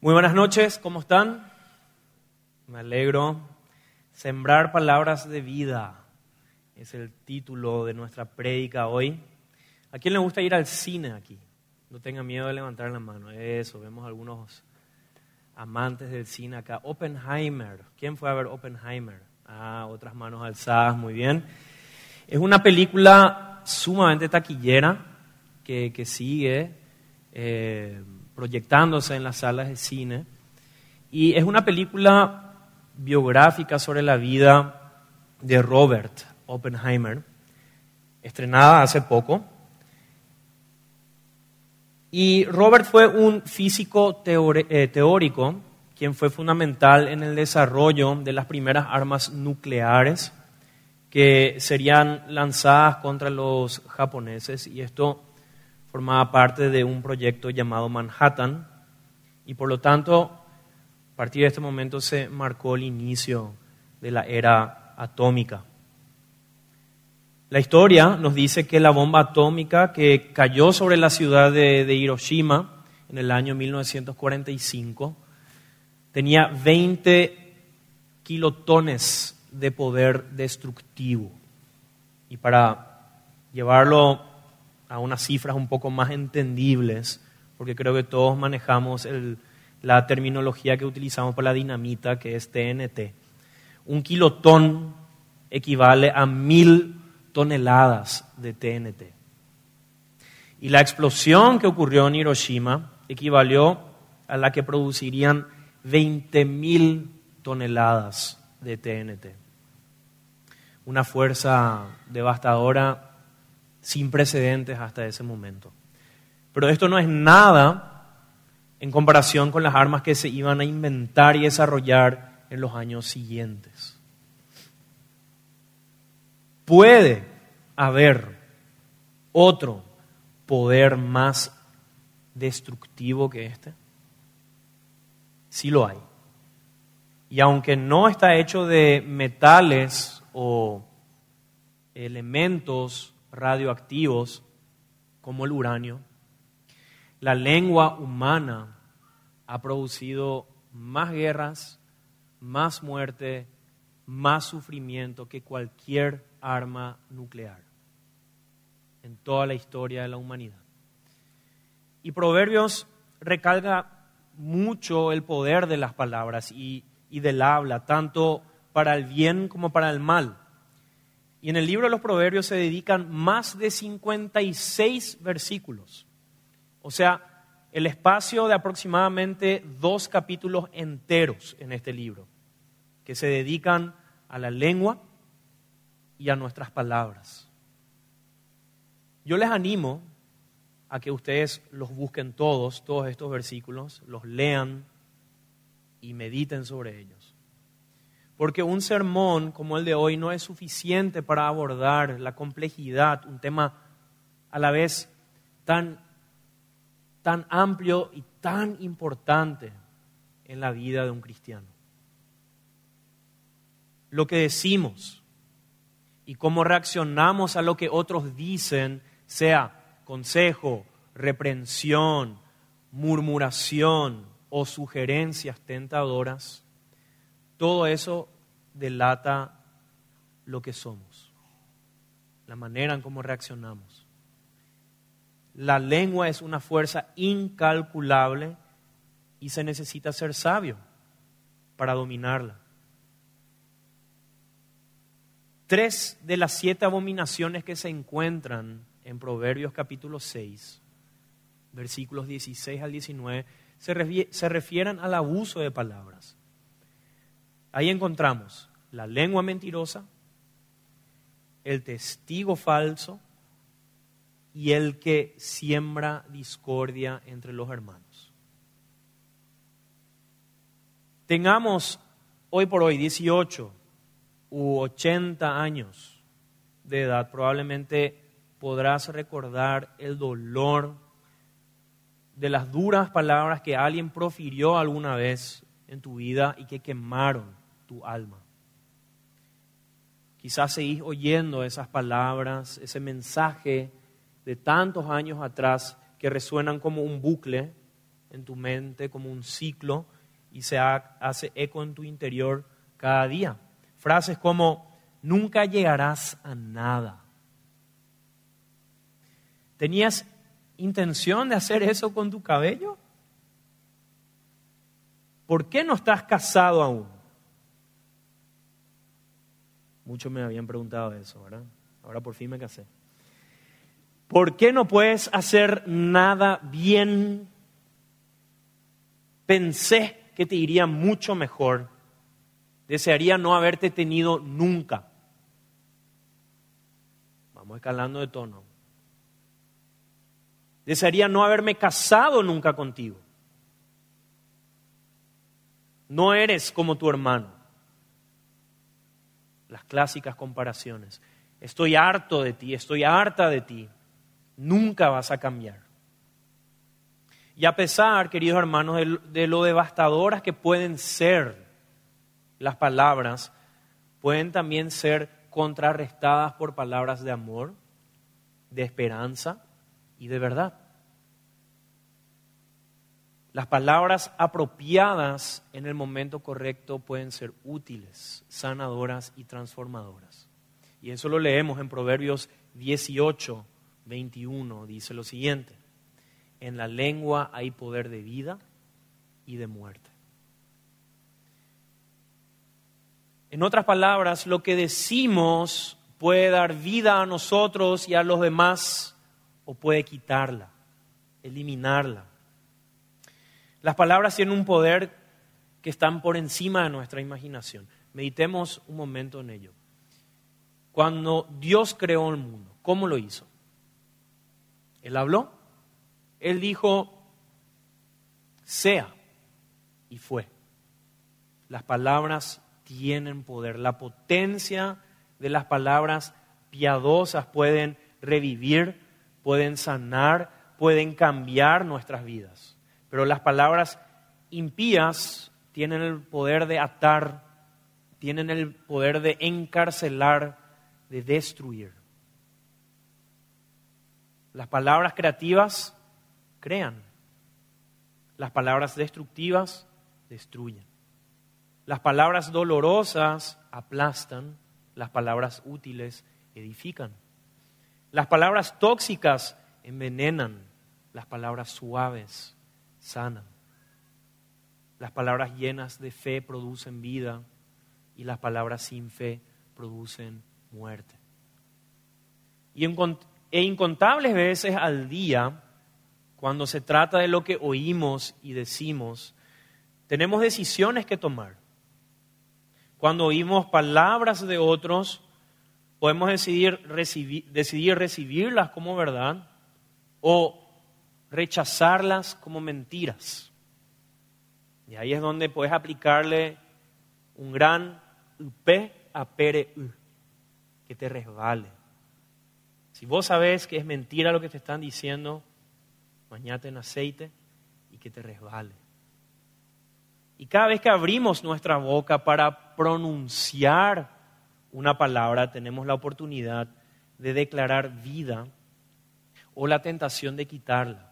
Muy buenas noches, ¿cómo están? Me alegro. Sembrar palabras de vida es el título de nuestra prédica hoy. ¿A quién le gusta ir al cine aquí? No tenga miedo de levantar la mano. Eso, vemos algunos amantes del cine acá. Oppenheimer. ¿Quién fue a ver Oppenheimer? Ah, otras manos alzadas, muy bien. Es una película sumamente taquillera que, sigue. Eh, proyectándose en las salas de cine. Y es una película biográfica sobre la vida de Robert Oppenheimer, estrenada hace poco. Y Robert fue un físico eh, teórico, quien fue fundamental en el desarrollo de las primeras armas nucleares que serían lanzadas contra los japoneses. Y esto formaba parte de un proyecto llamado Manhattan y por lo tanto, a partir de este momento se marcó el inicio de la era atómica. La historia nos dice que la bomba atómica que cayó sobre la ciudad de, de Hiroshima en el año 1945 tenía 20 kilotones de poder destructivo. Y para llevarlo a unas cifras un poco más entendibles, porque creo que todos manejamos la terminología que utilizamos para la dinamita, que es TNT. Un kilotón equivale a mil toneladas de TNT. Y la explosión que ocurrió en Hiroshima equivalió a la que producirían 20.000 toneladas de TNT. Una fuerza devastadora sin precedentes hasta ese momento. Pero esto no es nada en comparación con las armas que se iban a inventar y desarrollar en los años siguientes. Puede haber otro poder más destructivo que este. Sí lo hay. Y aunque no está hecho de metales o elementos radioactivos como el uranio, la lengua humana ha producido más guerras, más muerte, más sufrimiento que cualquier arma nuclear en toda la historia de la humanidad. Y Proverbios recalca mucho el poder de las palabras y, y del habla, tanto para el bien como para el mal. Y en el libro de los Proverbios se dedican más de 56 versículos. O sea, el espacio de aproximadamente dos capítulos enteros en este libro, que se dedican a la lengua y a nuestras palabras. Yo les animo a que ustedes los busquen todos, todos estos versículos, los lean y mediten sobre ellos. Porque un sermón como el de hoy no es suficiente para abordar la complejidad, un tema a la vez tan, tan amplio y tan importante en la vida de un cristiano. Lo que decimos y cómo reaccionamos a lo que otros dicen, sea consejo, reprensión, murmuración o sugerencias tentadoras, todo eso delata lo que somos, la manera en cómo reaccionamos. La lengua es una fuerza incalculable y se necesita ser sabio para dominarla. Tres de las siete abominaciones que se encuentran en Proverbios capítulo 6, versículos 16 al 19, se refieren al abuso de palabras. Ahí encontramos la lengua mentirosa, el testigo falso y el que siembra discordia entre los hermanos. Tengamos hoy por hoy 18 u 80 años de edad, probablemente podrás recordar el dolor de las duras palabras que alguien profirió alguna vez en tu vida y que quemaron tu alma. Quizás seguís oyendo esas palabras, ese mensaje de tantos años atrás que resuenan como un bucle en tu mente como un ciclo y se hace eco en tu interior cada día. Frases como, nunca llegarás a nada. ¿Tenías intención de hacer eso con tu cabello? ¿Por qué no estás casado aún? Muchos me habían preguntado eso, ¿verdad? Ahora por fin me casé. ¿Por qué no puedes hacer nada bien? Pensé que te iría mucho mejor. Desearía no haberte tenido nunca. Vamos escalando de tono. Desearía no haberme casado nunca contigo. No eres como tu hermano. Las clásicas comparaciones. Estoy harto de ti, estoy harta de ti. Nunca vas a cambiar. Y a pesar, queridos hermanos, de lo devastadoras que pueden ser las palabras, pueden también ser contrarrestadas por palabras de amor, de esperanza y de verdad. Las palabras apropiadas en el momento correcto pueden ser útiles, sanadoras y transformadoras. Y eso lo leemos en Proverbios 18, 21. Dice lo siguiente, en la lengua hay poder de vida y de muerte. En otras palabras, lo que decimos puede dar vida a nosotros y a los demás o puede quitarla, eliminarla. Las palabras tienen un poder que están por encima de nuestra imaginación. Meditemos un momento en ello. Cuando Dios creó el mundo, ¿cómo lo hizo? Él habló, Él dijo, sea, y fue. Las palabras tienen poder. La potencia de las palabras piadosas pueden revivir, pueden sanar, pueden cambiar nuestras vidas. Pero las palabras impías tienen el poder de atar, tienen el poder de encarcelar, de destruir. Las palabras creativas crean. Las palabras destructivas destruyen. Las palabras dolorosas aplastan. Las palabras útiles edifican. Las palabras tóxicas envenenan. Las palabras suaves sanan. Las palabras llenas de fe producen vida y las palabras sin fe producen muerte. Y e incontables veces al día, cuando se trata de lo que oímos y decimos, tenemos decisiones que tomar. Cuando oímos palabras de otros, podemos decidir, decidir recibirlas como verdad o rechazarlas como mentiras. Y ahí es donde puedes aplicarle un gran UP a pere que te resbale. Si vos sabés que es mentira lo que te están diciendo, bañate en aceite y que te resbale. Y cada vez que abrimos nuestra boca para pronunciar una palabra, tenemos la oportunidad de declarar vida o la tentación de quitarla.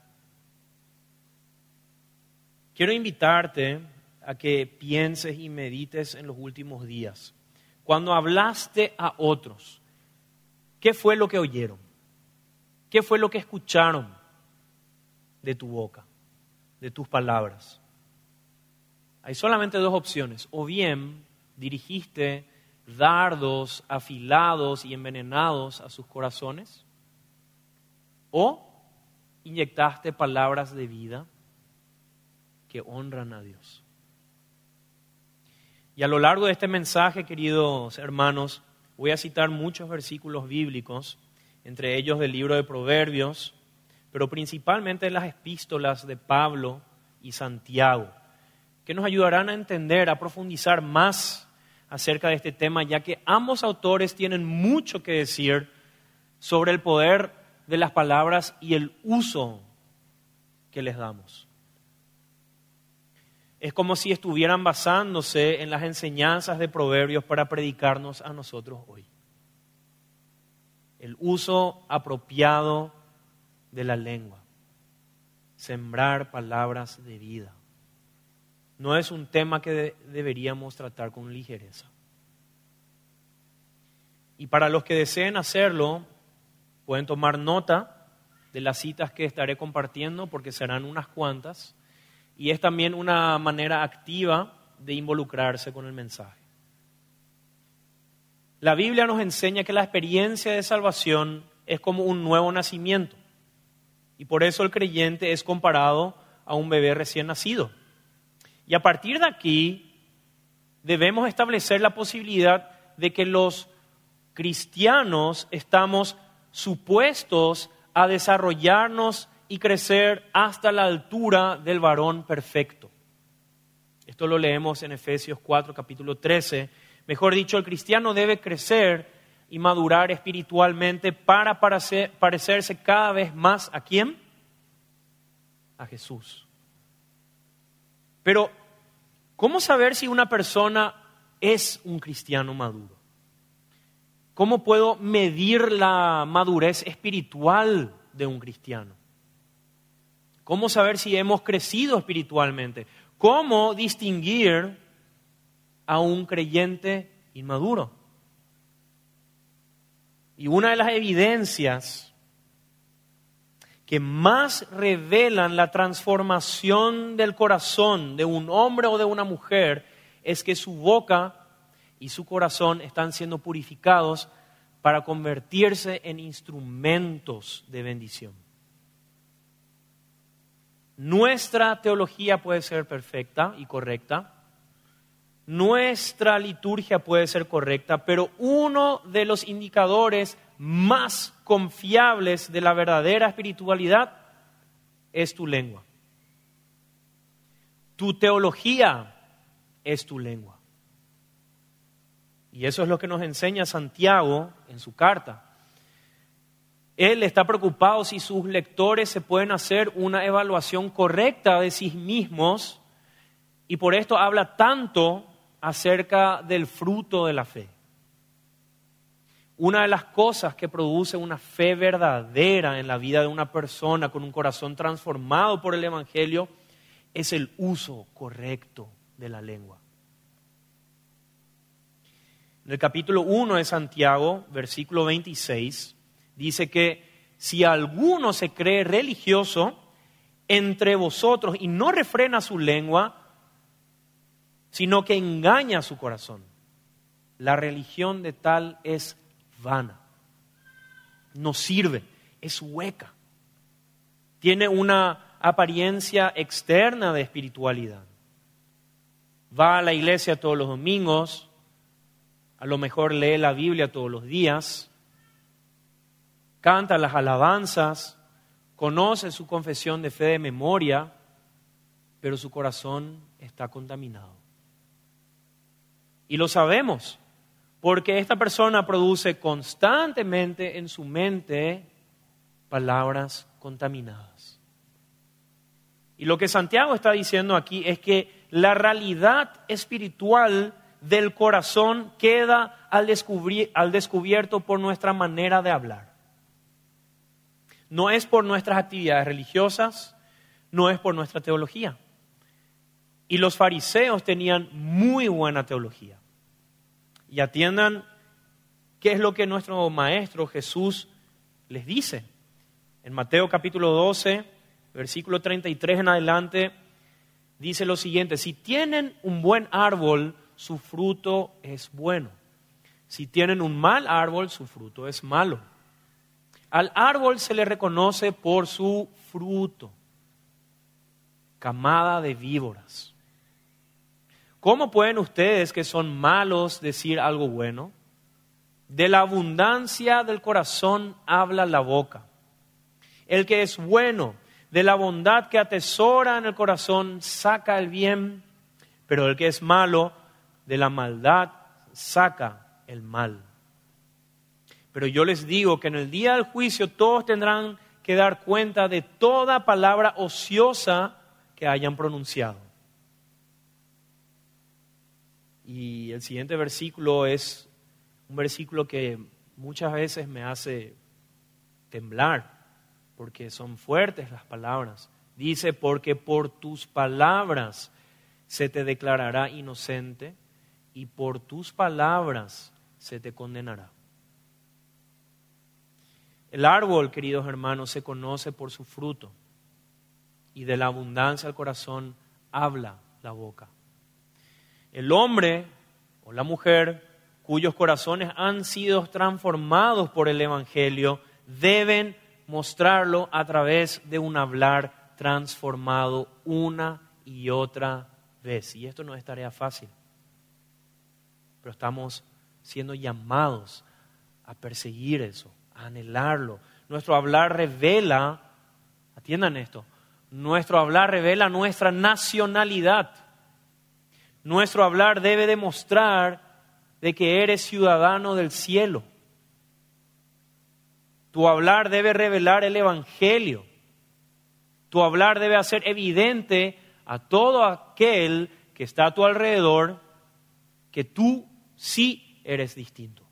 Quiero invitarte a que pienses y medites en los últimos días. Cuando hablaste a otros, ¿qué fue lo que oyeron? ¿Qué fue lo que escucharon de tu boca, de tus palabras? Hay solamente dos opciones. O bien dirigiste dardos afilados y envenenados a sus corazones, o inyectaste palabras de vida que honran a Dios. Y a lo largo de este mensaje, queridos hermanos, voy a citar muchos versículos bíblicos, entre ellos del libro de Proverbios, pero principalmente las epístolas de Pablo y Santiago, que nos ayudarán a entender, a profundizar más acerca de este tema, ya que ambos autores tienen mucho que decir sobre el poder de las palabras y el uso que les damos es como si estuvieran basándose en las enseñanzas de Proverbios para predicarnos a nosotros hoy. El uso apropiado de la lengua. sembrar palabras de vida. No es un tema que deberíamos tratar con ligereza. Y para los que deseen hacerlo, pueden tomar nota de las citas que estaré compartiendo, porque serán unas cuantas, y es también una manera activa de involucrarse con el mensaje. La Biblia nos enseña que la experiencia de salvación es como un nuevo nacimiento, y por eso el creyente es comparado a un bebé recién nacido. Y a partir de aquí debemos establecer la posibilidad de que los cristianos estamos supuestos a desarrollarnos y crecer hasta la altura del varón perfecto. Esto lo leemos en Efesios 4, capítulo 13. Mejor dicho, el cristiano debe crecer y madurar espiritualmente para parecerse cada vez más a quién? A Jesús. Pero, ¿cómo saber si una persona es un cristiano maduro? ¿Cómo puedo medir la madurez espiritual de un cristiano? ¿Cómo saber si hemos crecido espiritualmente? ¿Cómo distinguir a un creyente inmaduro? Y una de las evidencias que más revelan la transformación del corazón de un hombre o de una mujer es que su boca y su corazón están siendo purificados para convertirse en instrumentos de bendición. Nuestra teología puede ser perfecta y correcta, nuestra liturgia puede ser correcta, pero uno de los indicadores más confiables de la verdadera espiritualidad es tu lengua. Tu teología es tu lengua. Y eso es lo que nos enseña Santiago en su carta. Él está preocupado si sus lectores se pueden hacer una evaluación correcta de sí mismos y por esto habla tanto acerca del fruto de la fe. Una de las cosas que produce una fe verdadera en la vida de una persona con un corazón transformado por el Evangelio es el uso correcto de la lengua. En el capítulo 1 de Santiago, versículo 26, dice que si alguno se cree religioso entre vosotros y no refrena su lengua, sino que engaña su corazón, la religión de tal es vana, no sirve, es hueca, tiene una apariencia externa de espiritualidad. Va a la iglesia todos los domingos, a lo mejor lee la Biblia todos los días, canta las alabanzas, conoce su confesión de fe de memoria, pero su corazón está contaminado. Y lo sabemos, porque esta persona produce constantemente en su mente palabras contaminadas. Y lo que Santiago está diciendo aquí es que la realidad espiritual del corazón queda al, al descubierto por nuestra manera de hablar. No es por nuestras actividades religiosas, no es por nuestra teología. Y los fariseos tenían muy buena teología. Y atiendan qué es lo que nuestro Maestro Jesús les dice. En Mateo capítulo 12, versículo 33 en adelante, dice lo siguiente, si tienen un buen árbol, su fruto es bueno. Si tienen un mal árbol, su fruto es malo. Al árbol se le reconoce por su fruto, camada de víboras. ¿Cómo pueden ustedes que son malos decir algo bueno? De la abundancia del corazón habla la boca. El que es bueno, de la bondad que atesora en el corazón, saca el bien, pero el que es malo, de la maldad saca el mal. Pero yo les digo que en el día del juicio todos tendrán que dar cuenta de toda palabra ociosa que hayan pronunciado. Y el siguiente versículo es un versículo que muchas veces me hace temblar, porque son fuertes las palabras Dice, porque por tus palabras se te declarará inocente y por tus palabras se te condenará. El árbol, queridos hermanos, se conoce por su fruto y de la abundancia del corazón habla la boca. El hombre o la mujer cuyos corazones han sido transformados por el Evangelio deben mostrarlo a través de un hablar transformado una y otra vez. Y esto no es tarea fácil, pero estamos siendo llamados a perseguir eso, anhelarlo. Nuestro hablar revela, atiendan esto, nuestro hablar revela nuestra nacionalidad. Nuestro hablar debe demostrar de que eres ciudadano del cielo. Tu hablar debe revelar el Evangelio. Tu hablar debe hacer evidente a todo aquel que está a tu alrededor que tú sí eres distinto.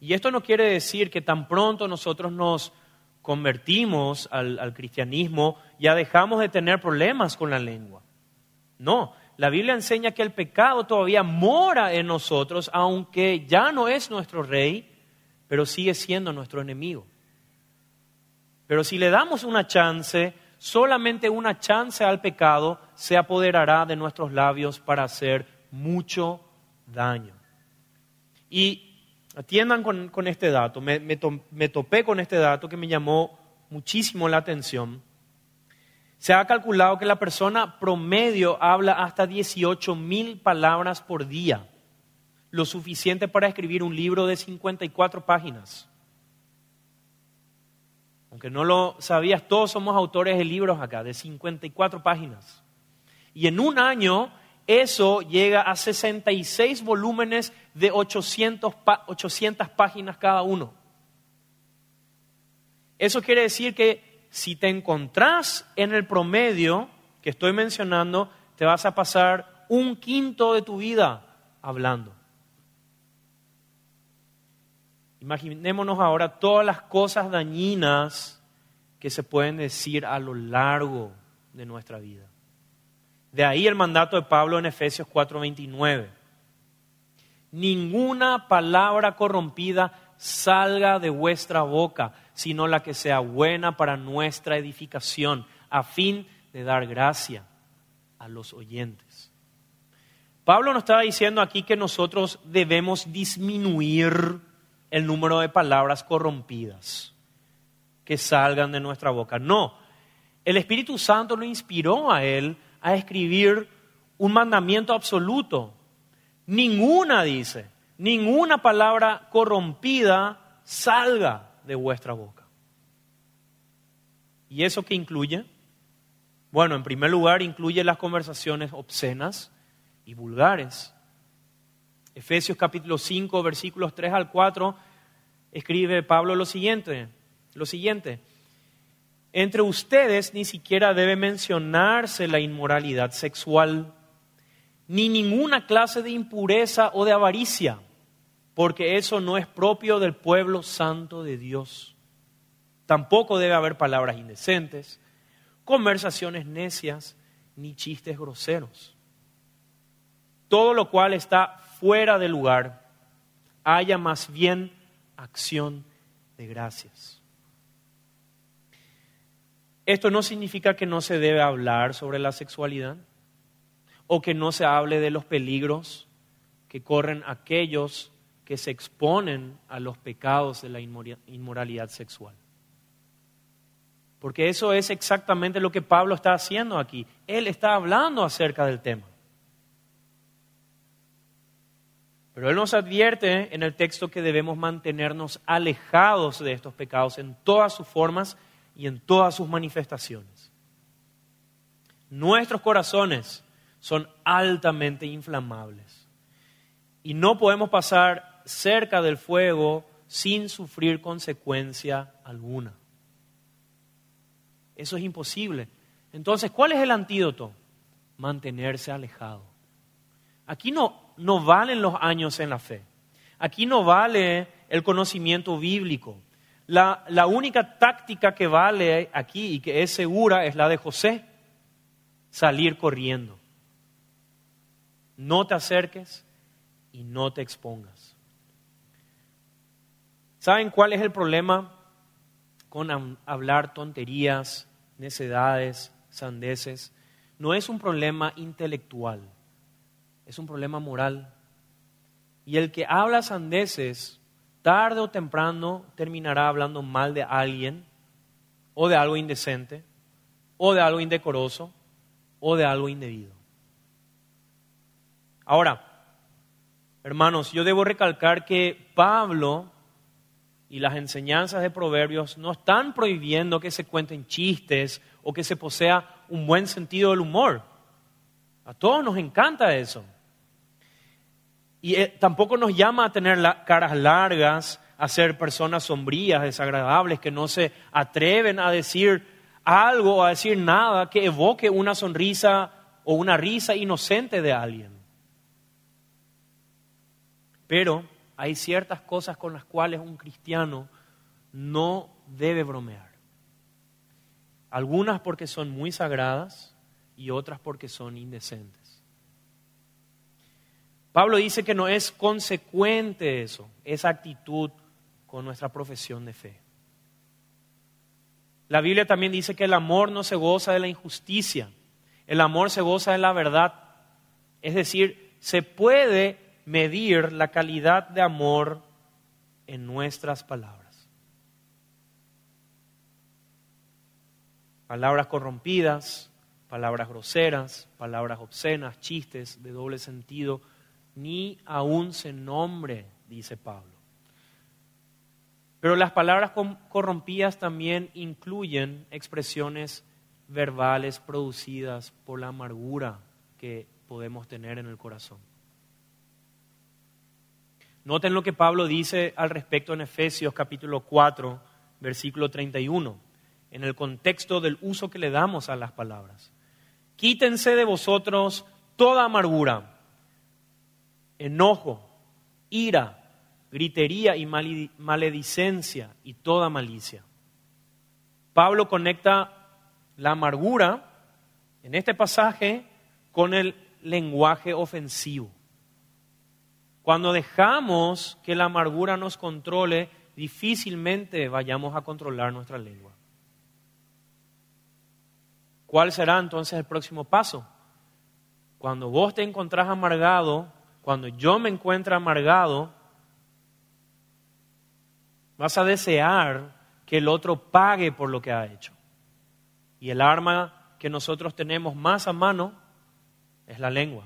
Y esto no quiere decir que tan pronto nosotros nos convertimos al, cristianismo ya dejamos de tener problemas con la lengua. No, la Biblia enseña que el pecado todavía mora en nosotros, aunque ya no es nuestro rey, pero sigue siendo nuestro enemigo. Pero si le damos una chance, solamente una chance al pecado se apoderará de nuestros labios para hacer mucho daño. Y atiendan con, este dato, me, me topé con este dato que me llamó muchísimo la atención. Se ha calculado que la persona promedio habla hasta 18 mil palabras por día, lo suficiente para escribir un libro de 54 páginas. Aunque no lo sabías, todos somos autores de libros acá, de 54 páginas. Y en un año eso llega a 66 volúmenes de 800, 800 páginas cada uno. Eso quiere decir que si te encontrás en el promedio que estoy mencionando, te vas a pasar un quinto de tu vida hablando. Imaginémonos ahora todas las cosas dañinas que se pueden decir a lo largo de nuestra vida. De ahí el mandato de Pablo en Efesios 4:29. Ninguna palabra corrompida salga de vuestra boca, sino la que sea buena para nuestra edificación, a fin de dar gracia a los oyentes. Pablo nos estaba diciendo aquí que nosotros debemos disminuir el número de palabras corrompidas que salgan de nuestra boca. No, el Espíritu Santo lo inspiró a él a escribir un mandamiento absoluto. Ninguna, dice, ninguna palabra corrompida salga de vuestra boca. ¿Y eso qué incluye? Bueno, en primer lugar incluye las conversaciones obscenas y vulgares. Efesios capítulo 5, versículos 3 al 4, escribe Pablo lo siguiente, lo siguiente. Entre ustedes ni siquiera debe mencionarse la inmoralidad sexual, ni ninguna clase de impureza o de avaricia porque eso no es propio del pueblo santo de Dios. Tampoco debe haber palabras indecentes, conversaciones necias, ni chistes groseros. Todo lo cual está fuera de lugar, haya más bien acción de gracias. Esto no significa que no se debe hablar sobre la sexualidad o que no se hable de los peligros que corren aquellos que se exponen a los pecados de la inmoralidad sexual. Porque eso es exactamente lo que Pablo está haciendo aquí. Él está hablando acerca del tema. Pero él nos advierte en el texto que debemos mantenernos alejados de estos pecados en todas sus formas y en todas sus manifestaciones. Nuestros corazones son altamente inflamables y no podemos pasar cerca del fuego sin sufrir consecuencia alguna. Eso es imposible. Entonces, ¿cuál es el antídoto? Mantenerse alejado. Aquí no, no valen los años en la fe. Aquí no vale el conocimiento bíblico. La, la única táctica que vale aquí y que es segura es la de José, salir corriendo. No te acerques y no te expongas. ¿Saben cuál es el problema con hablar tonterías, necedades, sandeces? No es un problema intelectual, es un problema moral. Y el que habla sandeces, tarde o temprano terminará hablando mal de alguien, o de algo indecente, o de algo indecoroso, o de algo indebido. Ahora, hermanos, yo debo recalcar que Pablo y las enseñanzas de Proverbios no están prohibiendo que se cuenten chistes o que se posea un buen sentido del humor. A todos nos encanta eso. Y eh, tampoco nos llama a tener caras largas, a ser personas sombrías, desagradables, que no se atreven a decir algo o a decir nada que evoque una sonrisa o una risa inocente de alguien. Pero hay ciertas cosas con las cuales un cristiano no debe bromear. Algunas porque son muy sagradas y otras porque son indecentes. Pablo dice que no es consecuente eso, esa actitud con nuestra profesión de fe. La Biblia también dice que el amor no se goza de la injusticia, el amor se goza de la verdad. Es decir, se puede medir la calidad de amor en nuestras palabras. Palabras corrompidas, palabras groseras, palabras obscenas, chistes de doble sentido, ni aún se nombre, dice Pablo. Pero las palabras corrompidas también incluyen expresiones verbales producidas por la amargura que podemos tener en el corazón. Noten lo que Pablo dice al respecto en Efesios capítulo 4, versículo 31, en el contexto del uso que le damos a las palabras. Quítense de vosotros toda amargura, enojo, ira, gritería y maledicencia y toda malicia. Pablo conecta la amargura en este pasaje con el lenguaje ofensivo. Cuando dejamos que la amargura nos controle, difícilmente vayamos a controlar nuestra lengua. ¿Cuál será entonces el próximo paso? Cuando vos te encontrás amargado, cuando yo me encuentro amargado, vas a desear que el otro pague por lo que ha hecho. Y el arma que nosotros tenemos más a mano es la lengua.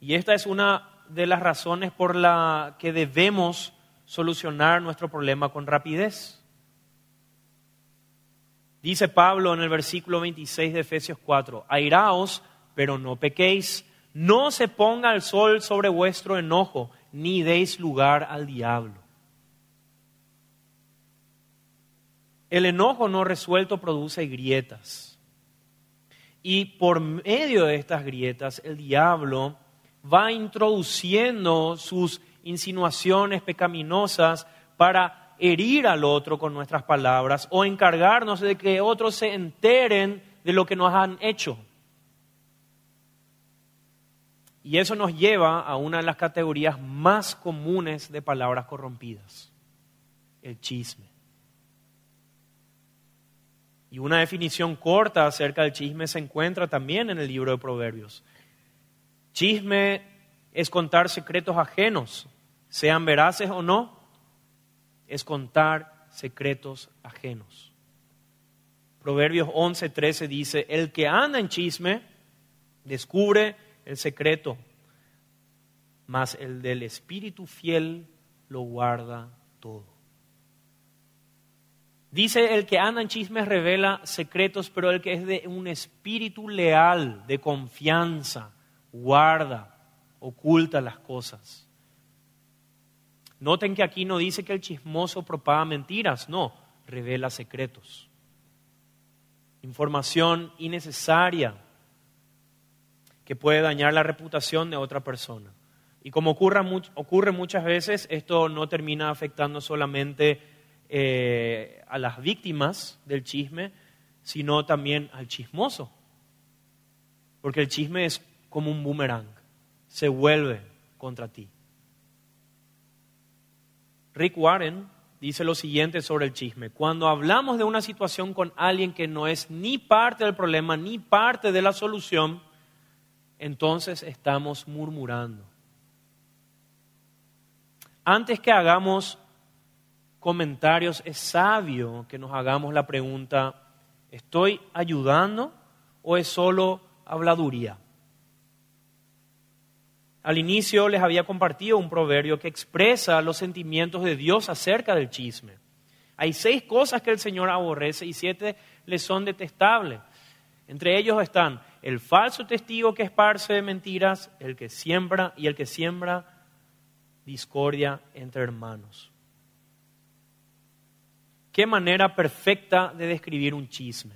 Y esta es una de las razones por las que debemos solucionar nuestro problema con rapidez. Dice Pablo en el versículo 26 de Efesios 4, airaos, pero no pequéis, no se ponga el sol sobre vuestro enojo, ni deis lugar al diablo. El enojo no resuelto produce grietas. Y por medio de estas grietas, el diablo va introduciendo sus insinuaciones pecaminosas para herir al otro con nuestras palabras o encargarnos de que otros se enteren de lo que nos han hecho. Y eso nos lleva a una de las categorías más comunes de palabras corrompidas, el chisme. Y una definición corta acerca del chisme se encuentra también en el libro de Proverbios. Chisme es contar secretos ajenos, sean veraces o no, es contar secretos ajenos. Proverbios 11:13 dice, el que anda en chisme descubre el secreto, mas el del espíritu fiel lo guarda todo. Dice el que anda en chismes revela secretos, pero el que es de un espíritu leal, de confianza, guarda, oculta las cosas. Noten que aquí no dice que el chismoso propaga mentiras, no, revela secretos. Información innecesaria que puede dañar la reputación de otra persona. Y como ocurre, ocurre muchas veces, esto no termina afectando solamente eh, a las víctimas del chisme, sino también al chismoso. Porque el chisme es como un boomerang, se vuelve contra ti. Rick Warren dice lo siguiente sobre el chisme. Cuando hablamos de una situación con alguien que no es ni parte del problema ni parte de la solución, entonces estamos murmurando. Antes que hagamos comentarios, es sabio que nos hagamos la pregunta, ¿estoy ayudando o es solo habladuría? Al inicio les había compartido un proverbio que expresa los sentimientos de Dios acerca del chisme. Hay seis cosas que el Señor aborrece y siete le son detestables. Entre ellos están el falso testigo que esparce mentiras, el que siembra y el que siembra discordia entre hermanos. Qué manera perfecta de describir un chisme.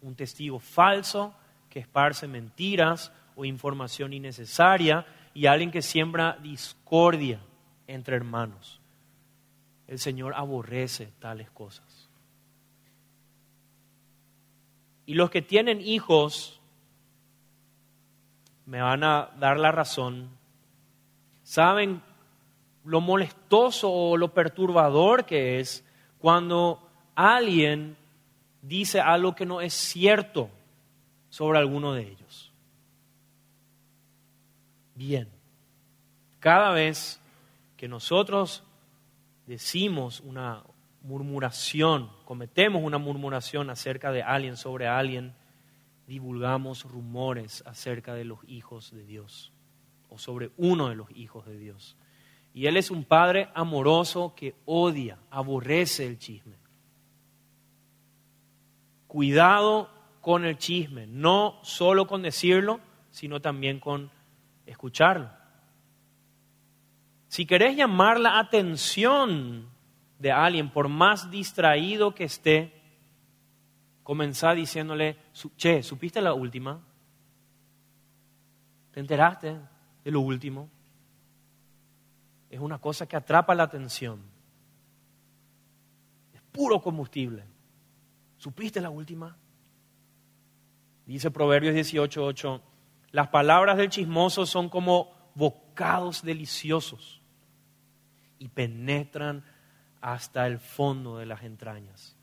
Un testigo falso que esparce mentiras o información innecesaria y alguien que siembra discordia entre hermanos. El Señor aborrece tales cosas. Y los que tienen hijos me van a dar la razón, saben lo molestoso o lo perturbador que es cuando alguien dice algo que no es cierto sobre alguno de ellos bien. Cada vez que nosotros decimos una murmuración, cometemos una murmuración acerca de alguien, sobre alguien, divulgamos rumores acerca de los hijos de Dios o sobre uno de los hijos de Dios. Y Él es un Padre amoroso que odia, aborrece el chisme. Cuidado con el chisme, no solo con decirlo, sino también con escucharlo. Si querés llamar la atención de alguien, por más distraído que esté, comenzá diciéndole, che, ¿supiste la última? ¿Te enteraste de lo último? Es una cosa que atrapa la atención. Es puro combustible. ¿Supiste la última? Dice Proverbios 18:8, las palabras del chismoso son como bocados deliciosos y penetran hasta el fondo de las entrañas.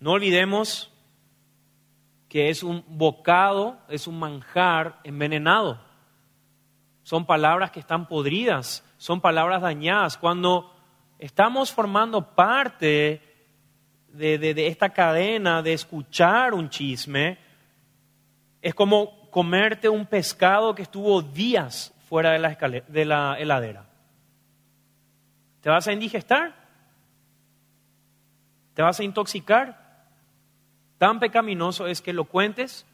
No olvidemos que es un bocado, es un manjar envenenado. Son palabras que están podridas, son palabras dañadas. Cuando estamos formando parte de, esta cadena de escuchar un chisme, es como comerte un pescado que estuvo días fuera de la, de la heladera. ¿Te vas a indigestar? ¿Te vas a intoxicar? Tan pecaminoso es que lo cuentes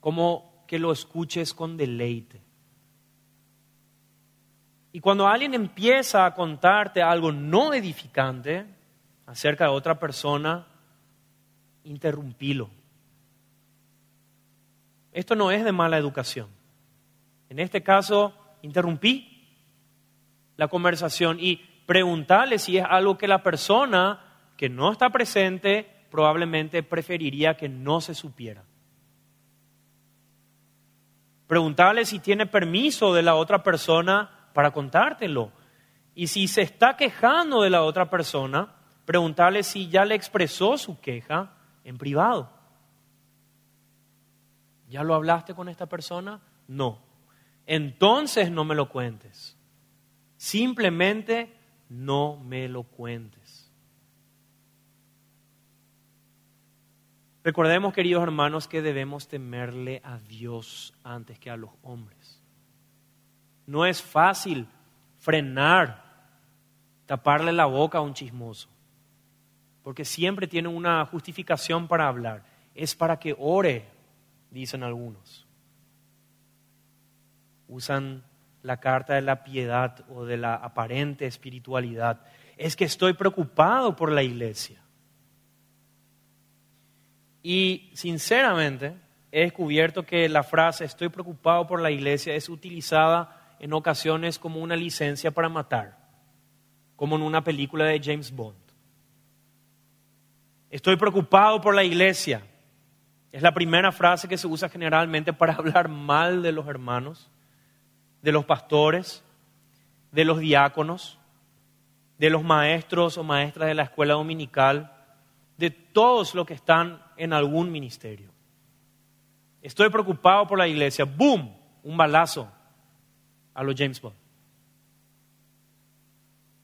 como que lo escuches con deleite. Y cuando alguien empieza a contarte algo no edificante acerca de otra persona, interrumpilo. Esto no es de mala educación. En este caso, interrumpí la conversación y preguntarle si es algo que la persona que no está presente probablemente preferiría que no se supiera. Preguntarle si tiene permiso de la otra persona para contártelo. Y si se está quejando de la otra persona, preguntarle si ya le expresó su queja en privado. ¿Ya lo hablaste con esta persona? No. Entonces no me lo cuentes. Simplemente no me lo cuentes. Recordemos, queridos hermanos, que debemos temerle a Dios antes que a los hombres. No es fácil frenar, taparle la boca a un chismoso, porque siempre tiene una justificación para hablar. Es para que ore dicen algunos. Usan la carta de la piedad o de la aparente espiritualidad. Es que estoy preocupado por la iglesia. Y sinceramente he descubierto que la frase estoy preocupado por la iglesia es utilizada en ocasiones como una licencia para matar. como en una película de James Bond. Estoy preocupado por la iglesia. Es la primera frase que se usa generalmente para hablar mal de los hermanos, de los pastores, de los diáconos, de los maestros o maestras de la escuela dominical, de todos los que están en algún ministerio. Estoy preocupado por la iglesia. ¡Boom! Un balazo a los James Bond.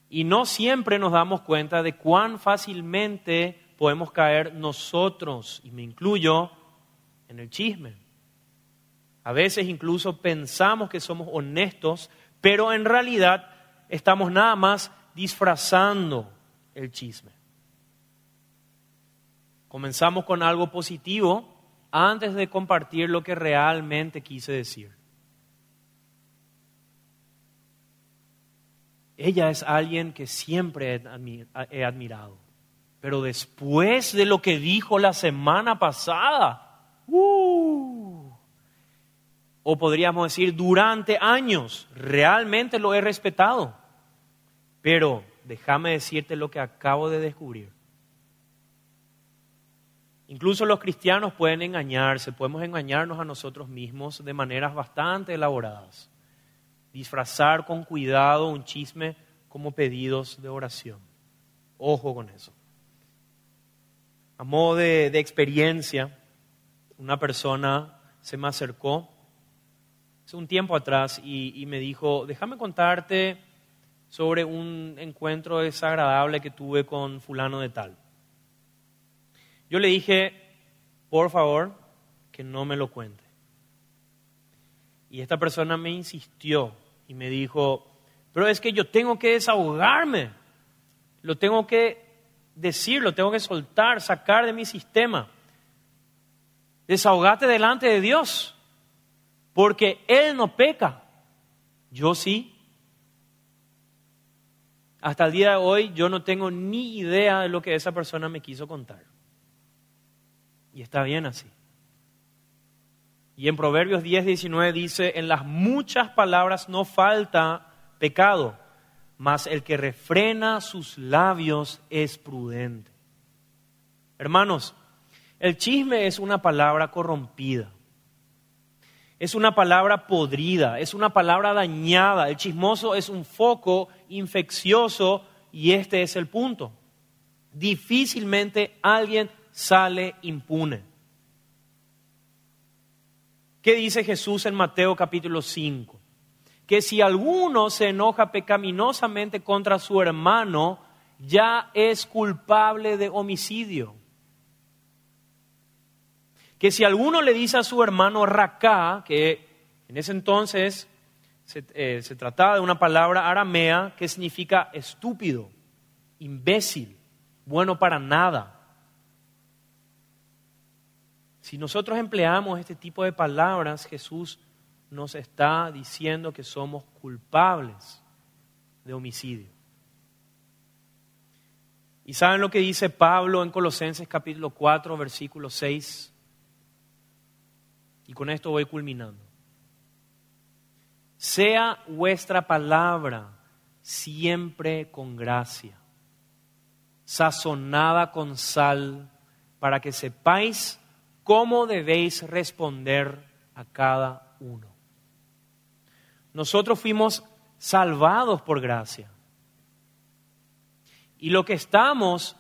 Y no siempre nos damos cuenta de cuán fácilmente podemos caer nosotros, y me incluyo, en el chisme. A veces incluso pensamos que somos honestos, pero en realidad estamos nada más disfrazando el chisme. Comenzamos con algo positivo antes de compartir lo que realmente quise decir. Ella es alguien que siempre he admirado, pero después de lo que dijo la semana pasada, uh, o podríamos decir durante años, realmente lo he respetado. Pero déjame decirte lo que acabo de descubrir. Incluso los cristianos pueden engañarse, podemos engañarnos a nosotros mismos de maneras bastante elaboradas. Disfrazar con cuidado un chisme como pedidos de oración. Ojo con eso. A modo de, experiencia, una persona se me acercó hace un tiempo atrás y, me dijo, déjame contarte sobre un encuentro desagradable que tuve con fulano de tal. Yo le dije, por favor, que no me lo cuente. Y esta persona me insistió y me dijo, pero es que yo tengo que desahogarme, lo tengo que decir, lo tengo que soltar, sacar de mi sistema. Desahogate delante de Dios, porque Él no peca, yo sí. Hasta el día de hoy yo no tengo ni idea de lo que esa persona me quiso contar. Y está bien así. Y en Proverbios 10, 19 dice, en las muchas palabras no falta pecado, mas el que refrena sus labios es prudente. Hermanos, el chisme es una palabra corrompida. Es una palabra podrida, es una palabra dañada. El chismoso es un foco infeccioso y este es el punto. Difícilmente alguien sale impune. ¿Qué dice Jesús en Mateo capítulo 5? Que si alguno se enoja pecaminosamente contra su hermano, ya es culpable de homicidio. Que si alguno le dice a su hermano racá, que en ese entonces se, eh, se trataba de una palabra aramea que significa estúpido, imbécil, bueno para nada. Si nosotros empleamos este tipo de palabras, Jesús nos está diciendo que somos culpables de homicidio. ¿Y saben lo que dice Pablo en Colosenses capítulo 4, versículo 6? Y con esto voy culminando. Sea vuestra palabra siempre con gracia, sazonada con sal, para que sepáis cómo debéis responder a cada uno. Nosotros fuimos salvados por gracia. Y lo que estamos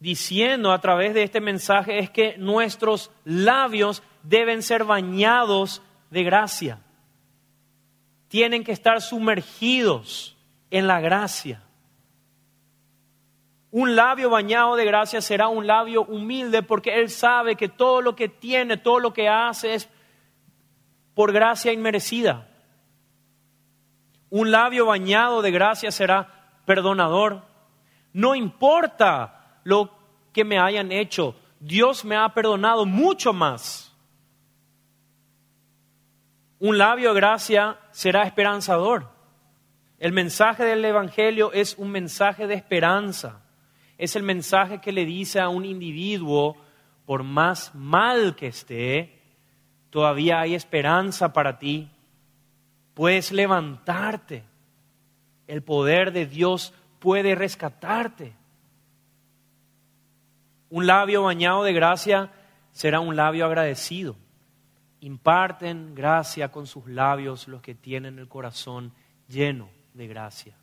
diciendo a través de este mensaje es que nuestros labios deben ser bañados de gracia. Tienen que estar sumergidos en la gracia. Un labio bañado de gracia será un labio humilde porque él sabe que todo lo que tiene, todo lo que hace es por gracia inmerecida. Un labio bañado de gracia será perdonador. No importa lo que me hayan hecho, Dios me ha perdonado mucho más. Un labio de gracia será esperanzador. El mensaje del Evangelio es un mensaje de esperanza es el mensaje que le dice a un individuo, por más mal que esté, todavía hay esperanza para ti. Puedes levantarte. El poder de Dios puede rescatarte. Un labio bañado de gracia será un labio agradecido. Imparten gracia con sus labios los que tienen el corazón lleno de gracia.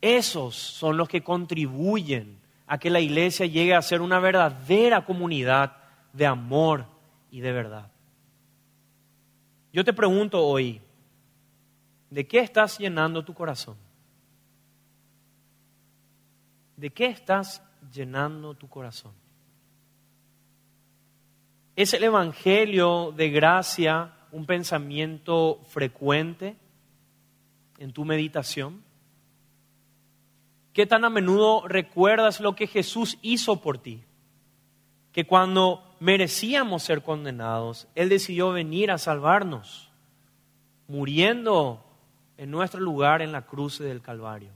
Esos son los que contribuyen a que la iglesia llegue a ser una verdadera comunidad de amor y de verdad. Yo te pregunto hoy, ¿de qué estás llenando tu corazón? ¿De qué estás llenando tu corazón? ¿Es el Evangelio de gracia un pensamiento frecuente en tu meditación? ¿Qué tan a menudo recuerdas lo que Jesús hizo por ti? Que cuando merecíamos ser condenados, Él decidió venir a salvarnos, muriendo en nuestro lugar en la cruz del Calvario.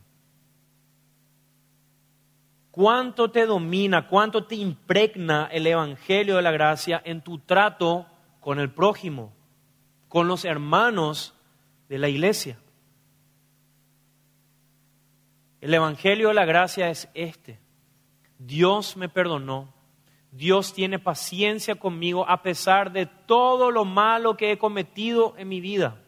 ¿Cuánto te domina, cuánto te impregna el Evangelio de la Gracia en tu trato con el prójimo, con los hermanos de la iglesia? El Evangelio de la Gracia es este. Dios me perdonó. Dios tiene paciencia conmigo a pesar de todo lo malo que he cometido en mi vida.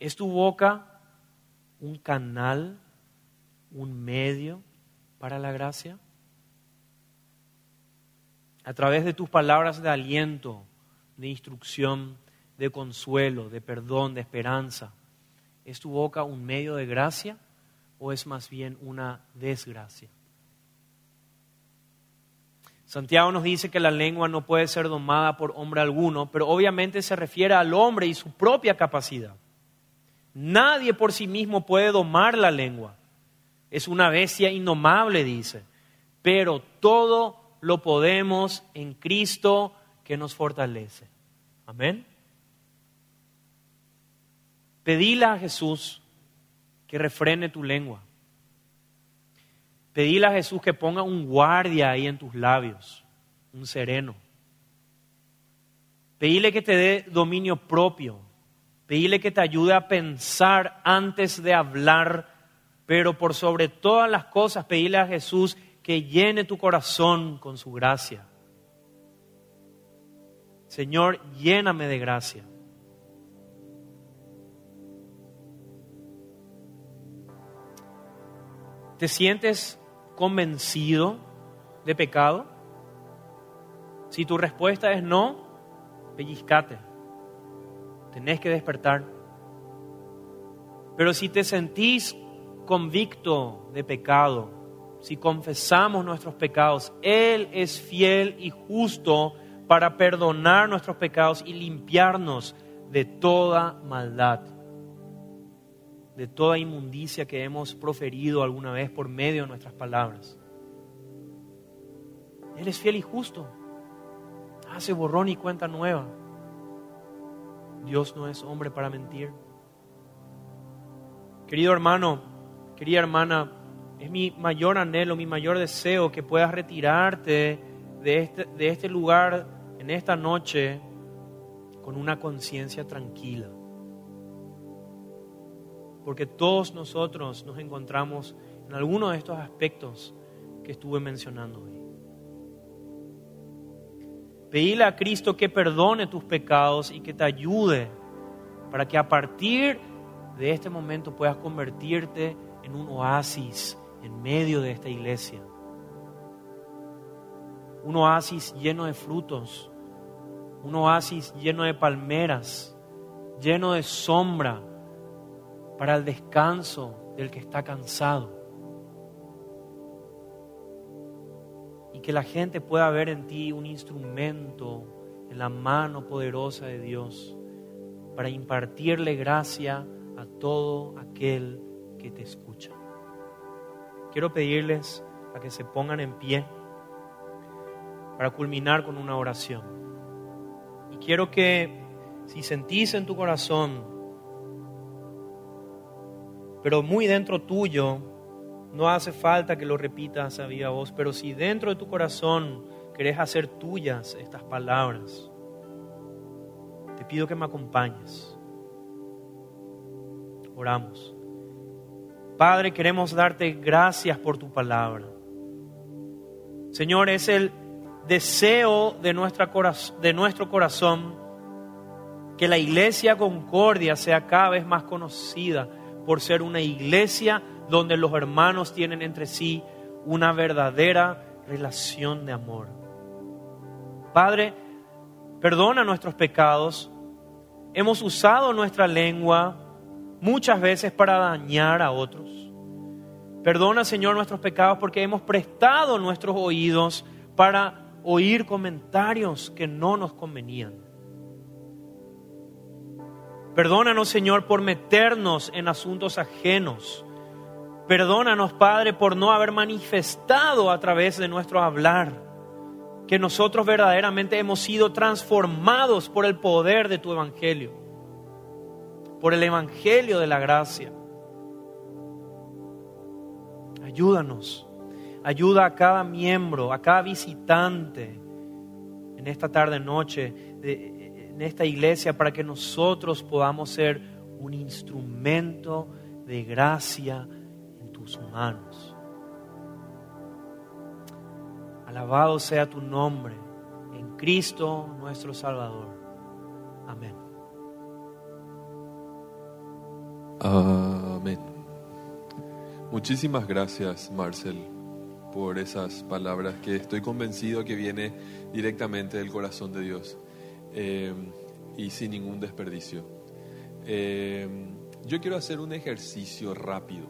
¿Es tu boca un canal, un medio para la gracia? A través de tus palabras de aliento, de instrucción, de consuelo, de perdón, de esperanza ¿Es tu boca un medio de gracia o es más bien una desgracia? Santiago nos dice que la lengua no puede ser domada por hombre alguno, pero obviamente se refiere al hombre y su propia capacidad. Nadie por sí mismo puede domar la lengua. Es una bestia indomable, dice. Pero todo lo podemos en Cristo que nos fortalece. Amén. Pedile a Jesús que refrene tu lengua. Pedile a Jesús que ponga un guardia ahí en tus labios, un sereno. Pedile que te dé dominio propio. Pedile que te ayude a pensar antes de hablar, pero por sobre todas las cosas, pedile a Jesús que llene tu corazón con su gracia. Señor, lléname de gracia. ¿Te sientes convencido de pecado? Si tu respuesta es no, pellizcate. Tenés que despertar. Pero si te sentís convicto de pecado, si confesamos nuestros pecados, Él es fiel y justo para perdonar nuestros pecados y limpiarnos de toda maldad de toda inmundicia que hemos proferido alguna vez por medio de nuestras palabras. Él es fiel y justo. Hace borrón y cuenta nueva. Dios no es hombre para mentir. Querido hermano, querida hermana, es mi mayor anhelo, mi mayor deseo que puedas retirarte de este, de este lugar en esta noche con una conciencia tranquila porque todos nosotros nos encontramos en alguno de estos aspectos que estuve mencionando hoy. Pedile a Cristo que perdone tus pecados y que te ayude para que a partir de este momento puedas convertirte en un oasis en medio de esta iglesia. Un oasis lleno de frutos, un oasis lleno de palmeras, lleno de sombra, para el descanso del que está cansado. Y que la gente pueda ver en ti un instrumento en la mano poderosa de Dios para impartirle gracia a todo aquel que te escucha. Quiero pedirles a que se pongan en pie para culminar con una oración. Y quiero que si sentís en tu corazón pero muy dentro tuyo, no hace falta que lo repitas a viva voz, pero si dentro de tu corazón querés hacer tuyas estas palabras, te pido que me acompañes. Oramos. Padre, queremos darte gracias por tu palabra. Señor, es el deseo de, de nuestro corazón que la iglesia Concordia sea cada vez más conocida por ser una iglesia donde los hermanos tienen entre sí una verdadera relación de amor. Padre, perdona nuestros pecados. Hemos usado nuestra lengua muchas veces para dañar a otros. Perdona, Señor, nuestros pecados porque hemos prestado nuestros oídos para oír comentarios que no nos convenían. Perdónanos, Señor, por meternos en asuntos ajenos. Perdónanos, Padre, por no haber manifestado a través de nuestro hablar que nosotros verdaderamente hemos sido transformados por el poder de tu Evangelio, por el Evangelio de la gracia. Ayúdanos, ayuda a cada miembro, a cada visitante en esta tarde noche, en esta iglesia, para que nosotros podamos ser un instrumento de gracia en tus manos. Alabado sea tu nombre en Cristo nuestro Salvador. Amén. Amén. Muchísimas gracias, Marcel, por esas palabras que estoy convencido que viene directamente del corazón de Dios eh, y sin ningún desperdicio. Eh, yo quiero hacer un ejercicio rápido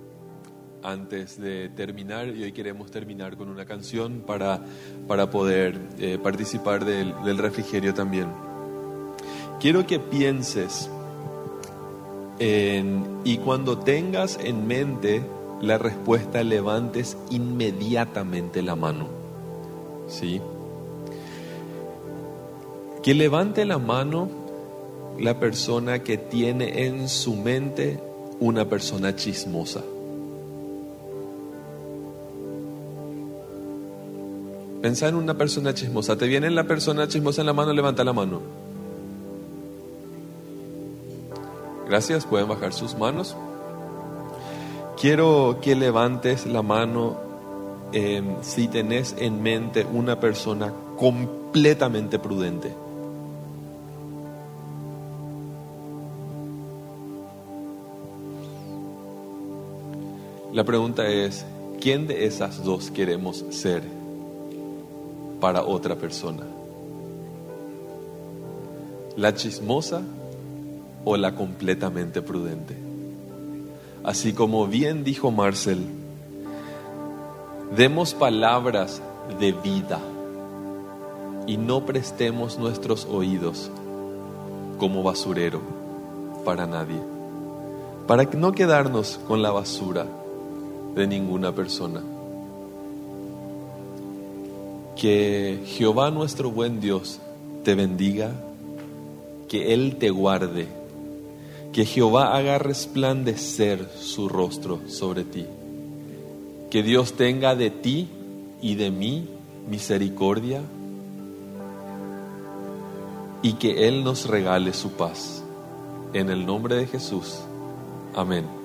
antes de terminar y hoy queremos terminar con una canción para, para poder eh, participar del, del refrigerio también. Quiero que pienses en, y cuando tengas en mente la respuesta levantes inmediatamente la mano. ¿Sí? Que levante la mano la persona que tiene en su mente una persona chismosa. Pensa en una persona chismosa. ¿Te viene la persona chismosa en la mano? Levanta la mano. Gracias, pueden bajar sus manos. Quiero que levantes la mano si tenés en mente una persona completamente prudente. La pregunta es, ¿quién de esas dos queremos ser para otra persona? ¿La chismosa o la completamente prudente? Así como bien dijo Marcel, demos palabras de vida y no prestemos nuestros oídos como basurero para nadie, para no quedarnos con la basura de ninguna persona. Que Jehová nuestro buen Dios te bendiga, que Él te guarde que Jehová haga resplandecer su rostro sobre ti. Que Dios tenga de ti y de mí misericordia y que Él nos regale su paz. En el nombre de Jesús. Amén.